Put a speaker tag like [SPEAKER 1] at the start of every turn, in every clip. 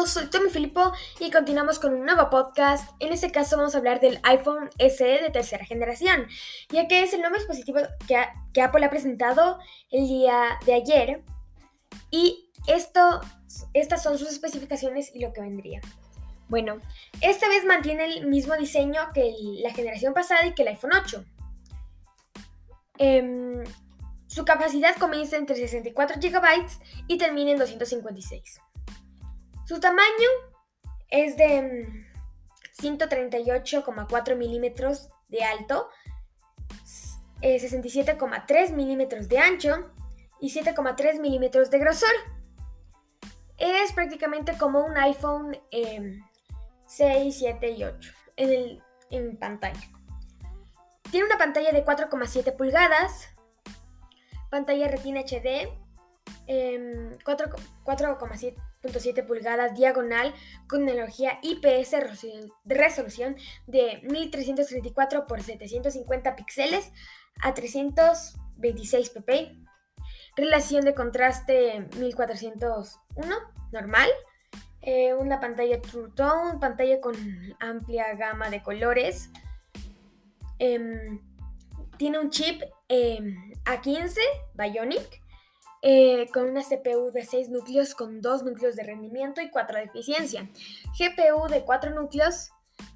[SPEAKER 1] todos, soy Tommy Filippo y continuamos con un nuevo podcast. En este caso vamos a hablar del iPhone SE de tercera generación, ya que es el nuevo dispositivo que, Apple ha presentado el día de ayer. Y esto, estas son sus especificaciones y lo que vendría. Bueno, esta vez mantiene el mismo diseño que la generación pasada y que el iPhone 8. Em, su capacidad comienza entre 64 GB y termina en 256. Su tamaño es de 138,4 mm, milímetros de alto, 67,3 eh, milímetros de ancho y 7,3 milímetros de grosor. Es prácticamente como un iPhone 6, 7 y 8 en, pantalla. Tiene una pantalla de 4,7 pulgadas, pantalla Retina HD, 4,7 em, 7 pulgadas diagonal con tecnología IPS resolución de 1334 x 750 píxeles a 326 pp. Relación de contraste 1401 normal. Eh, una pantalla True Tone, pantalla con amplia gama de colores. Em, tiene un chip em, A15 Bionic eh, con una CPU de 6 núcleos con 2 núcleos de rendimiento y 4 de eficiencia, GPU de 4 núcleos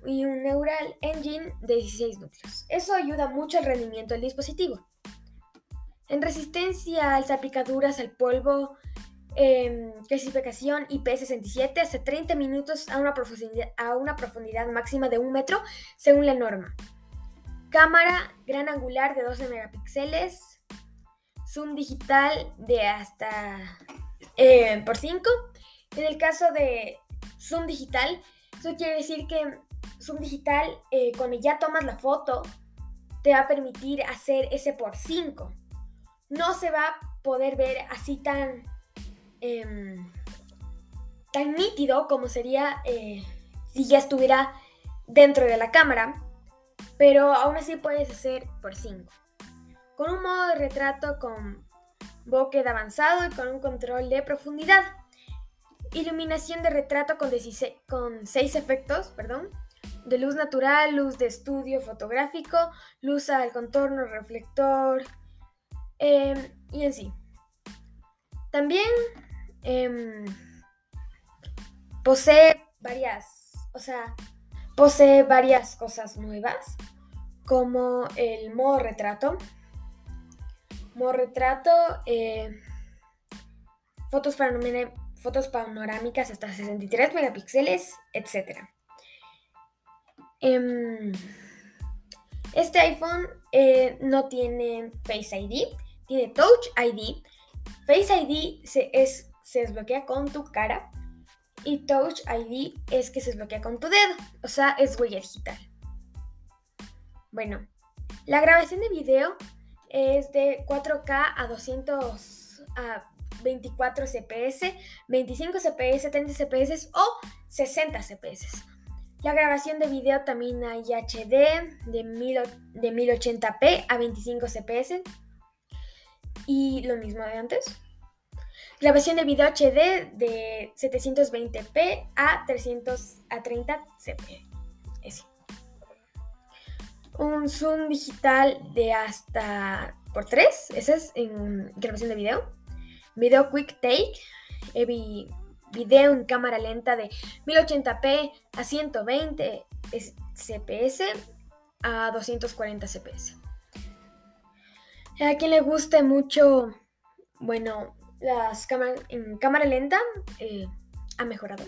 [SPEAKER 1] y un Neural Engine de 16 núcleos. Eso ayuda mucho al rendimiento del dispositivo. En resistencia al salpicaduras, al polvo, eh, clasificación IP67 hace 30 minutos a una, profundidad, a una profundidad máxima de 1 metro según la norma. Cámara gran angular de 12 megapíxeles, zoom digital de hasta eh, por 5. En el caso de zoom digital, eso quiere decir que zoom digital, eh, cuando ya tomas la foto, te va a permitir hacer ese por 5. No se va a poder ver así tan, em, tan nítido como sería eh, si ya estuviera dentro de la cámara, pero aún así puedes hacer por 5 con un modo de retrato con bokeh avanzado y con un control de profundidad. Iluminación de retrato con, 16, con 6 efectos, perdón, de luz natural, luz de estudio fotográfico, luz al contorno, reflector em, y en sí. También em, posee varias, o sea, posee varias cosas nuevas, como el modo retrato, Retrato, eh, fotos, panorámicas hasta 63 megapíxeles, etc. Em, este iPhone eh, no tiene Face ID, tiene Touch ID. Face ID se, se desbloquea con tu cara y Touch ID es que se desbloquea con tu dedo, o sea, es huella digital. Bueno, la grabación de video es de 4K a 200 a 24 CPS, 25 CPS, 30 CPS o 60 CPS. La grabación de video también hay HD de, de 1080p a 25 CPS y lo mismo de antes. Grabación de video HD de 720p a 300 a 30 CPS un zoom digital de hasta por 3, ese es en grabación de video. Video Quick Take, video en cámara lenta de 1080p a 120 CPS a 240 CPS. A quien le guste mucho, bueno, las cámaras en cámara lenta eh, ha mejorado.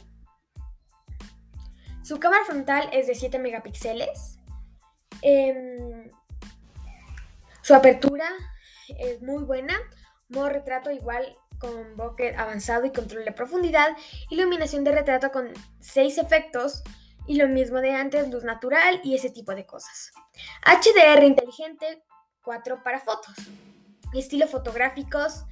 [SPEAKER 1] Su cámara frontal es de 7 megapíxeles Em, su apertura es muy buena. Modo retrato igual con bokeh avanzado y control de profundidad. Iluminación de retrato con 6 efectos. Y lo mismo de antes, luz natural y ese tipo de cosas. HDR inteligente, 4 para fotos. Estilo fotográficos,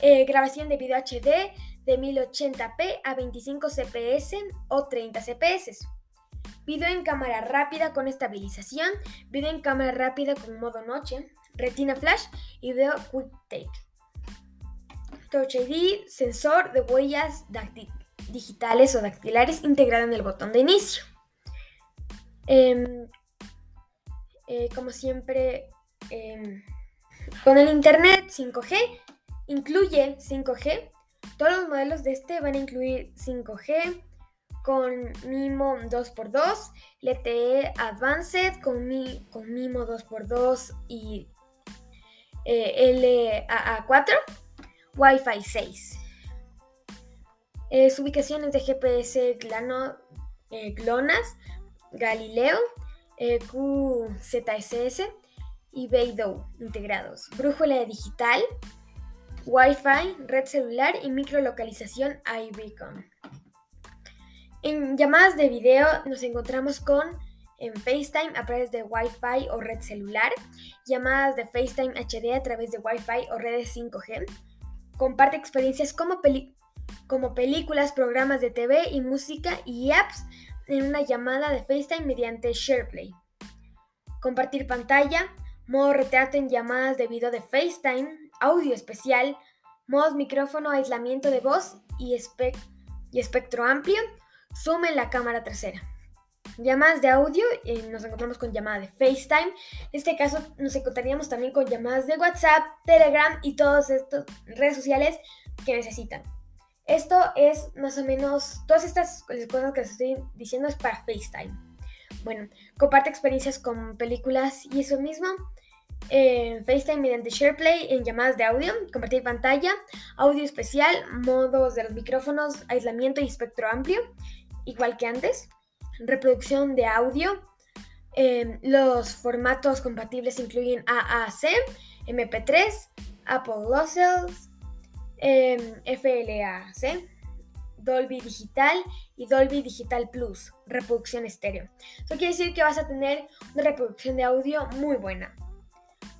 [SPEAKER 1] eh, grabación de video HD de 1080p a 25 cps o 30 cps. Video en cámara rápida con estabilización, video en cámara rápida con modo noche, retina flash y video quick take. Touch ID, sensor de huellas digitales o dactilares integrada en el botón de inicio. Em, eh, como siempre, em, con el Internet 5G, incluye 5G. Todos los modelos de este van a incluir 5G con MIMO 2x2, LTE Advanced con, con MIMO 2x2 y eh, LAA4, Wi-Fi 6. su ubicación es de GPS Glano, eh, GLONASS, Galileo, eh, QZSS y Beidou integrados. Brújula digital, Wi-Fi, red celular y microlocalización iBeacon. En llamadas de video nos encontramos con en FaceTime a través de Wi-Fi o red celular, llamadas de FaceTime HD a través de Wi-Fi o redes 5G. Comparte experiencias como, como películas, programas de TV y música y apps en una llamada de FaceTime mediante SharePlay. Compartir pantalla, modo retrato en llamadas de video de FaceTime, audio especial, modos micrófono, aislamiento de voz y, y espectro amplio, zoom en la cámara trasera. Llamadas de audio, eh, nos encontramos con llamada de FaceTime. En este caso nos encontraríamos también con llamadas de WhatsApp, Telegram y todas estas redes sociales que necesitan. Esto es más o menos, todas estas cosas que les estoy diciendo es para FaceTime. Bueno, comparte experiencias con películas y eso mismo. Eh, FaceTime mediante SharePlay en llamadas de audio, compartir pantalla, audio especial, modos de los micrófonos, aislamiento y espectro amplio, igual que antes reproducción de audio. Em, los formatos compatibles incluyen AAC, MP3, Apple Lossless, em, FLAC, Dolby Digital y Dolby Digital Plus, reproducción estéreo. Eso quiere decir que vas a tener una reproducción de audio muy buena.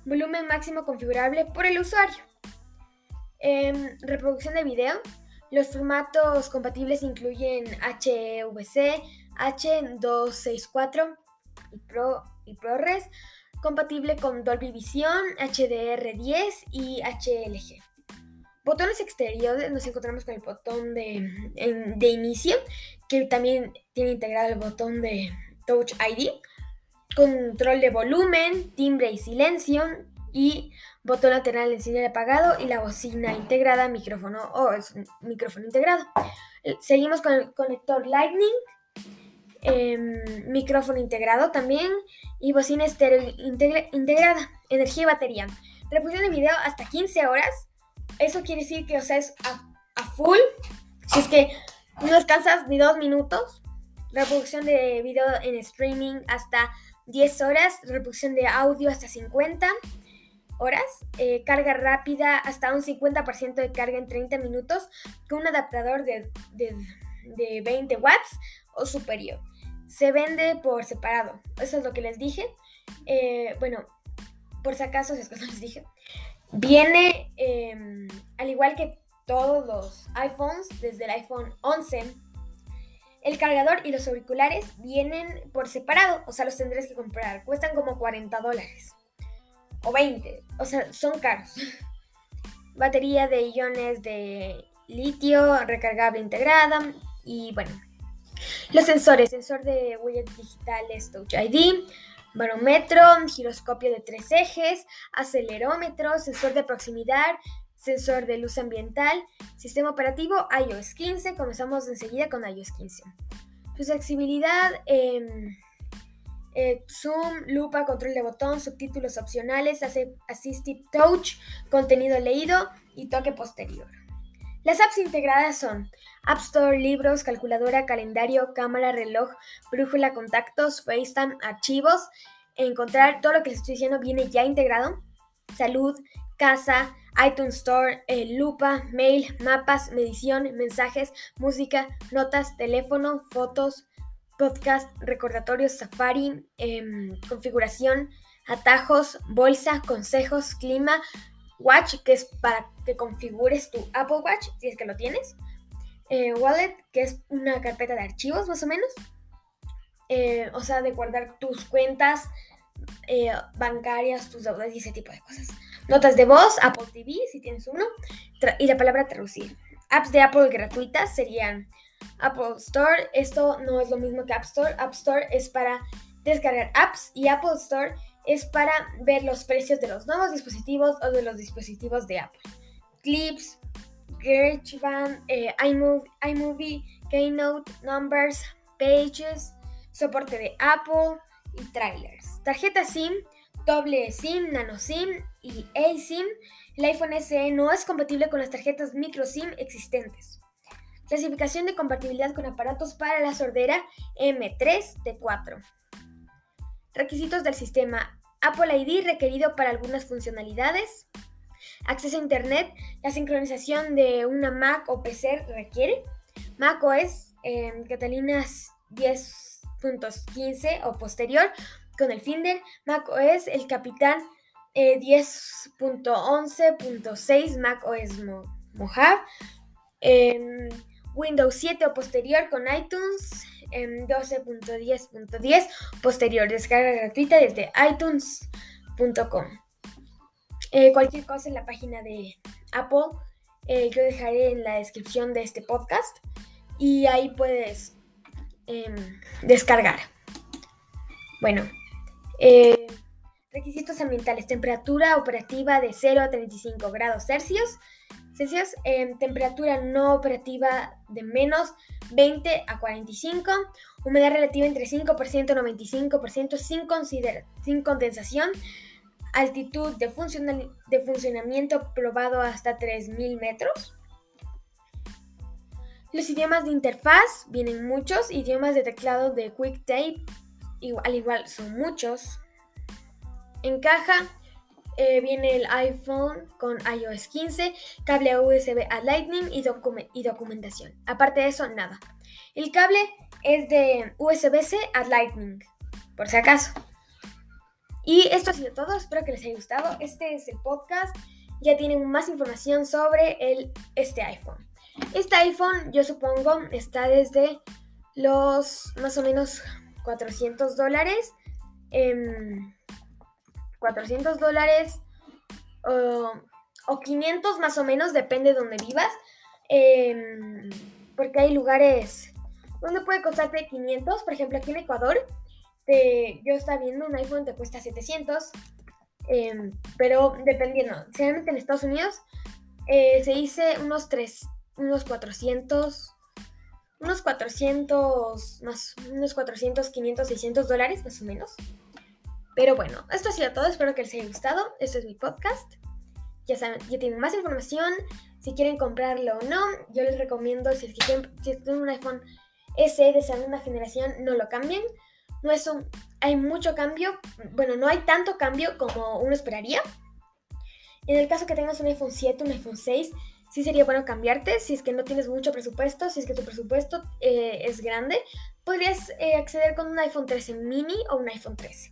[SPEAKER 1] Volumen máximo configurable por el usuario. Em, reproducción de video. Los formatos compatibles incluyen HEVC, H264 y, Pro, y ProRes, compatible con Dolby Vision, HDR10 y HLG. Botones exteriores, nos encontramos con el botón de inicio, que también tiene integrado el botón de Touch ID, control de volumen, timbre y silencio, y botón lateral encender apagado y la bocina integrada, micrófono o micrófono integrado. Seguimos con el conector Lightning Em, micrófono integrado también y bocina estéreo integrada, energía y batería. Reproducción de video hasta 15 horas. Eso quiere decir que, o sea, es a, full. Si es que no descansas ni dos minutos. Reproducción de video en streaming hasta 10 horas. Reproducción de audio hasta 50 horas. Eh, carga rápida hasta un 50% de carga en 30 minutos con un adaptador de, de, de 20 watts o superior se vende por separado. Eso es lo que les dije. Eh, bueno, por si acaso, si es que no les dije. Viene, em, al igual que todos los iPhones, desde el iPhone 11, el cargador y los auriculares vienen por separado. O sea, los tendrás que comprar. Cuestan como 40 dólares. O 20. O sea, son caros. Batería de iones de litio recargable integrada. Y bueno, los sensores, sensor de huellas digitales Touch ID, barómetro, giroscopio de tres ejes, acelerómetro, sensor de proximidad, sensor de luz ambiental, sistema operativo iOS 15. Comenzamos enseguida con iOS 15. Su accesibilidad, em, eh, zoom, lupa, control de botón, subtítulos opcionales, assistive touch, contenido leído y toque posterior. Las apps integradas son App Store, libros, calculadora, calendario, cámara, reloj, brújula, contactos, FaceTime, archivos. Encontrar todo lo que les estoy diciendo viene ya integrado. Salud, casa, iTunes Store, eh, lupa, mail, mapas, medición, mensajes, música, notas, teléfono, fotos, podcast, recordatorios, Safari, em, configuración, atajos, bolsa, consejos, clima, Watch, que es para que configures tu Apple Watch, si es que lo tienes. Eh, wallet, que es una carpeta de archivos más o menos. Eh, o sea, de guardar tus cuentas eh, bancarias, tus deudas y ese tipo de cosas. Notas de voz, Apple TV, si tienes uno. y la palabra traducir. Apps de Apple gratuitas serían Apple Store, esto no es lo mismo que App Store. App Store es para descargar apps y Apple Store es para ver los precios de los nuevos dispositivos o de los dispositivos de Apple. Clips, GarageBand, eh, iMovie, Keynote, Numbers, Pages, soporte de Apple y trailers. Tarjeta SIM, doble SIM, nano SIM y eSIM. El iPhone SE no es compatible con las tarjetas micro SIM existentes. Clasificación de compatibilidad con aparatos para la sordera M3T4. Requisitos del sistema. Apple ID requerido para algunas funcionalidades. Acceso a Internet. La sincronización de una Mac o PC requiere. Mac OS eh, Catalina 10.15 o posterior con el Finder. Mac OS el Capitán 10.11.6 eh, Mac OS Mojave. Em, Windows 7 o posterior con iTunes. 12.10.10 em, posterior descarga gratuita desde itunes.com. Eh, cualquier cosa en la página de Apple eh, yo dejaré en la descripción de este podcast y ahí puedes em, descargar. Bueno, eh, requisitos ambientales, temperatura operativa de 0 a 35 grados Celsius, Celsius em, temperatura no operativa de menos 20 a 45, humedad relativa entre 5% y 95% sin, sin condensación, altitud de, de funcionamiento probado hasta 3.000 metros. Los idiomas de interfaz vienen muchos, idiomas de teclado de QuickType al igual son muchos. En caja eh, viene el iPhone con iOS 15, cable USB a Lightning y, y documentación. Aparte de eso, nada. El cable es de USB-C a Lightning, por si acaso. Y esto ha sido todo, espero que les haya gustado. Este es el podcast, ya tienen más información sobre el, este iPhone. Este iPhone, yo supongo, está desde los más o menos 400 dólares. 400 dólares o 500 más o menos, depende de donde vivas. Em, porque hay lugares donde puede costarte 500. Por ejemplo, aquí en Ecuador yo estaba viendo un iPhone te cuesta 700, em, pero dependiendo, generalmente en Estados Unidos eh, se dice unos 3, unos 400, unos 400, más, unos 400, 500, 600 dólares más o menos. Pero bueno, esto ha sido todo, espero que les haya gustado, este es mi podcast. Ya saben, ya tienen más información, si quieren comprarlo o no, yo les recomiendo, si es que tienen, si tienen un iPhone SE de segunda generación, no lo cambien no es un, hay mucho cambio, bueno, no hay tanto cambio como uno esperaría. En el caso que tengas un iPhone 7, un iPhone 6, sí sería bueno cambiarte. Si es que no tienes mucho presupuesto, si es que tu presupuesto eh, es grande, podrías eh, acceder con un iPhone 13 mini o un iPhone 13.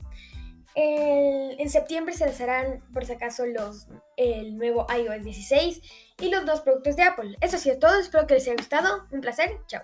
[SPEAKER 1] En septiembre se lanzarán, por si acaso, los, el nuevo iOS 16 y los dos productos de Apple. Eso ha sido todo, espero que les haya gustado. Un placer, chao.